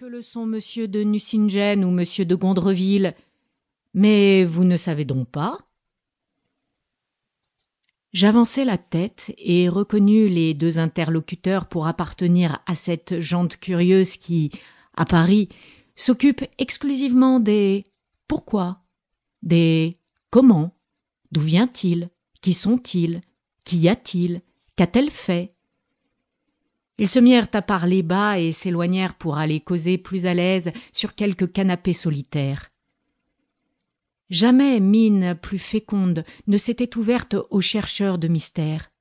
que le sont monsieur de Nucingen ou monsieur de Gondreville. Mais vous ne savez donc pas? J'avançai la tête et reconnus les deux interlocuteurs pour appartenir à cette gente curieuse qui, à Paris, s'occupe exclusivement des pourquoi, des comment, d'où vient-il, qui sont-ils, qu'y a-t-il, qu'a-t-elle fait, ils se mirent à parler bas et s'éloignèrent pour aller causer plus à l'aise sur quelque canapé solitaire. Jamais mine plus féconde ne s'était ouverte aux chercheurs de mystères.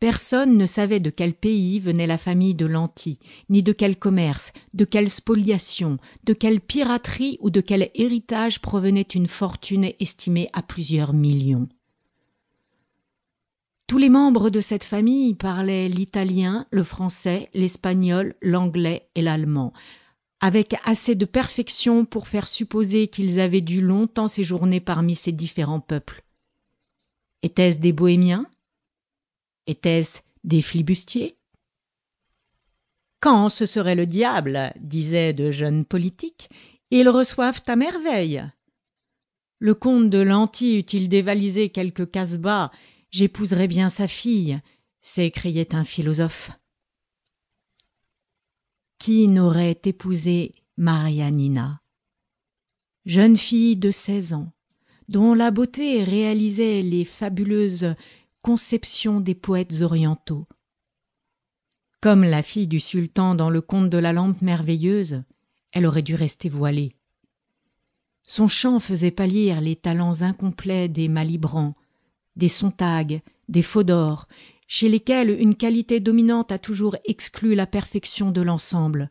Personne ne savait de quel pays venait la famille de Lanty, ni de quel commerce, de quelle spoliation, de quelle piraterie ou de quel héritage provenait une fortune estimée à plusieurs millions. Tous les membres de cette famille parlaient l'italien, le français, l'espagnol, l'anglais et l'allemand, avec assez de perfection pour faire supposer qu'ils avaient dû longtemps séjourner parmi ces différents peuples. Étaient-ce des bohémiens? Étaient-ce des flibustiers? Quand ce serait le diable, disaient de jeunes politiques, ils reçoivent à merveille. Le comte de Lanty eût-il dévalisé quelques casse-bas J'épouserai bien sa fille, s'écriait un philosophe. Qui n'aurait épousé Marianina Jeune fille de seize ans, dont la beauté réalisait les fabuleuses conceptions des poètes orientaux. Comme la fille du sultan dans le conte de la lampe merveilleuse, elle aurait dû rester voilée. Son chant faisait pâlir les talents incomplets des Malibrans, des Sontag, des Fodor, chez lesquels une qualité dominante a toujours exclu la perfection de l'ensemble.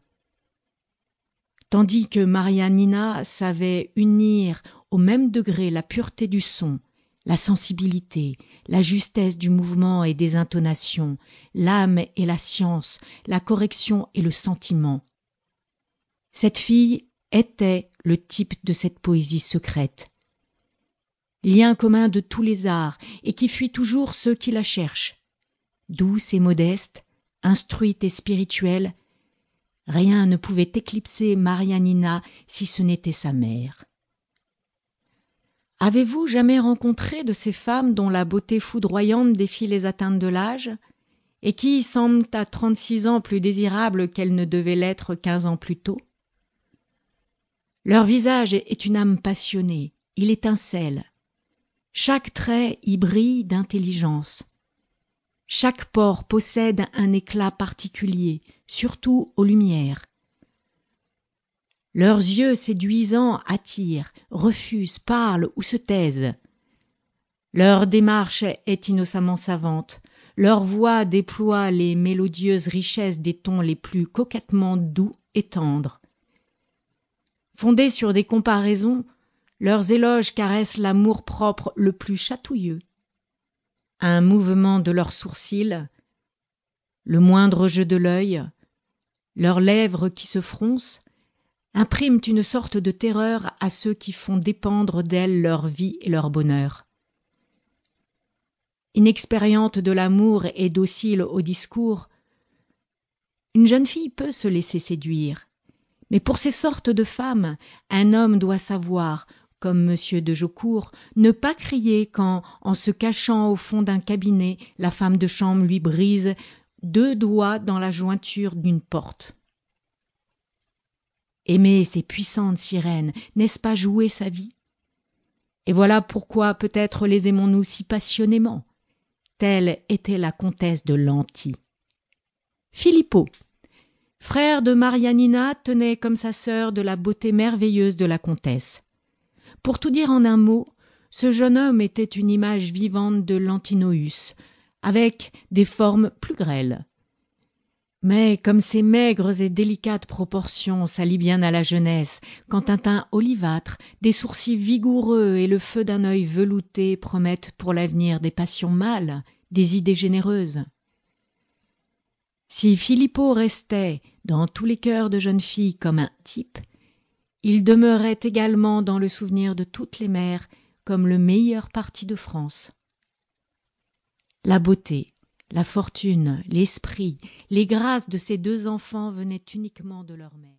Tandis que Marianina savait unir au même degré la pureté du son, la sensibilité, la justesse du mouvement et des intonations, l'âme et la science, la correction et le sentiment. Cette fille était le type de cette poésie secrète, lien commun de tous les arts, et qui fuit toujours ceux qui la cherchent. Douce et modeste, instruite et spirituelle, rien ne pouvait éclipser Marianina si ce n'était sa mère. Avez-vous jamais rencontré de ces femmes dont la beauté foudroyante défie les atteintes de l'âge, et qui semblent à trente-six ans plus désirables qu'elles ne devaient l'être quinze ans plus tôt? Leur visage est une âme passionnée, il étincelle, chaque trait y brille d'intelligence. Chaque pore possède un éclat particulier, surtout aux lumières. Leurs yeux séduisants attirent, refusent, parlent ou se taisent. Leur démarche est innocemment savante. Leur voix déploie les mélodieuses richesses des tons les plus coquettement doux et tendres. Fondés sur des comparaisons, leurs éloges caressent l'amour-propre le plus chatouilleux. Un mouvement de leurs sourcils, le moindre jeu de l'œil, leurs lèvres qui se froncent, impriment une sorte de terreur à ceux qui font dépendre d'elles leur vie et leur bonheur. Inexpériente de l'amour et docile au discours, une jeune fille peut se laisser séduire. Mais pour ces sortes de femmes, un homme doit savoir, comme M. de Jaucourt, ne pas crier quand, en se cachant au fond d'un cabinet, la femme de chambre lui brise deux doigts dans la jointure d'une porte. Aimer ces puissantes sirènes, n'est-ce pas jouer sa vie? Et voilà pourquoi peut-être les aimons-nous si passionnément. Telle était la comtesse de Lanty. Filippo, frère de Marianina, tenait comme sa sœur de la beauté merveilleuse de la comtesse. Pour tout dire en un mot, ce jeune homme était une image vivante de l'antinoüs, avec des formes plus grêles. Mais comme ses maigres et délicates proportions s'allient bien à la jeunesse, quand un teint olivâtre, des sourcils vigoureux et le feu d'un œil velouté promettent pour l'avenir des passions mâles, des idées généreuses. Si Filippo restait, dans tous les cœurs de jeunes filles, comme un type, il demeurait également dans le souvenir de toutes les mères comme le meilleur parti de France. La beauté, la fortune, l'esprit, les grâces de ces deux enfants venaient uniquement de leur mère.